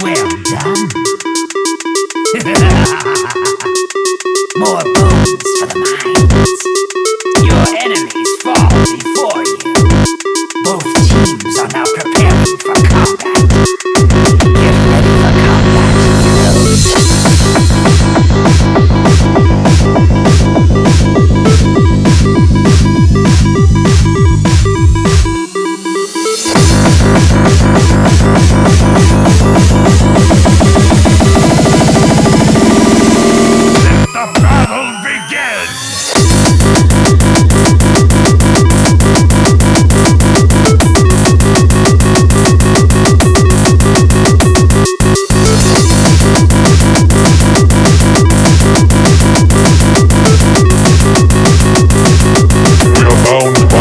some? More bones for the minds.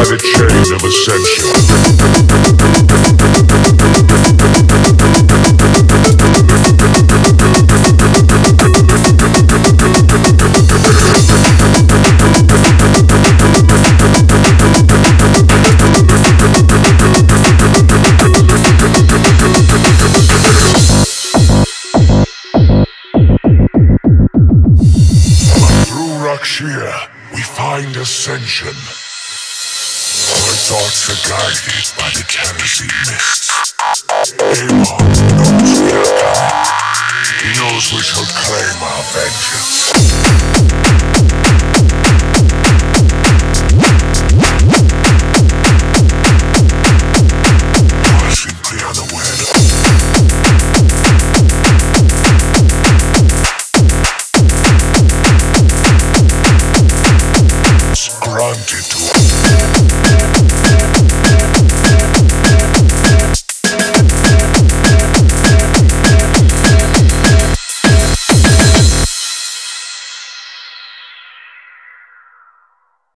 By the chain of ascension. We find ascension. Our thoughts are guided by the kerosene mists. Amon knows